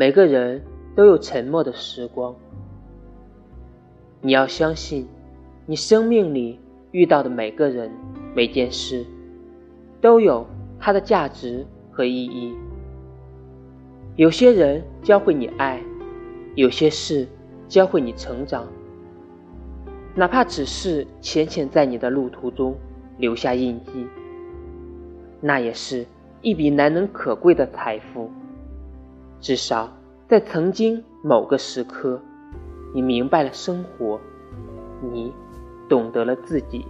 每个人都有沉默的时光。你要相信，你生命里遇到的每个人、每件事，都有它的价值和意义。有些人教会你爱，有些事教会你成长。哪怕只是浅浅在你的路途中留下印记，那也是一笔难能可贵的财富。至少，在曾经某个时刻，你明白了生活，你懂得了自己。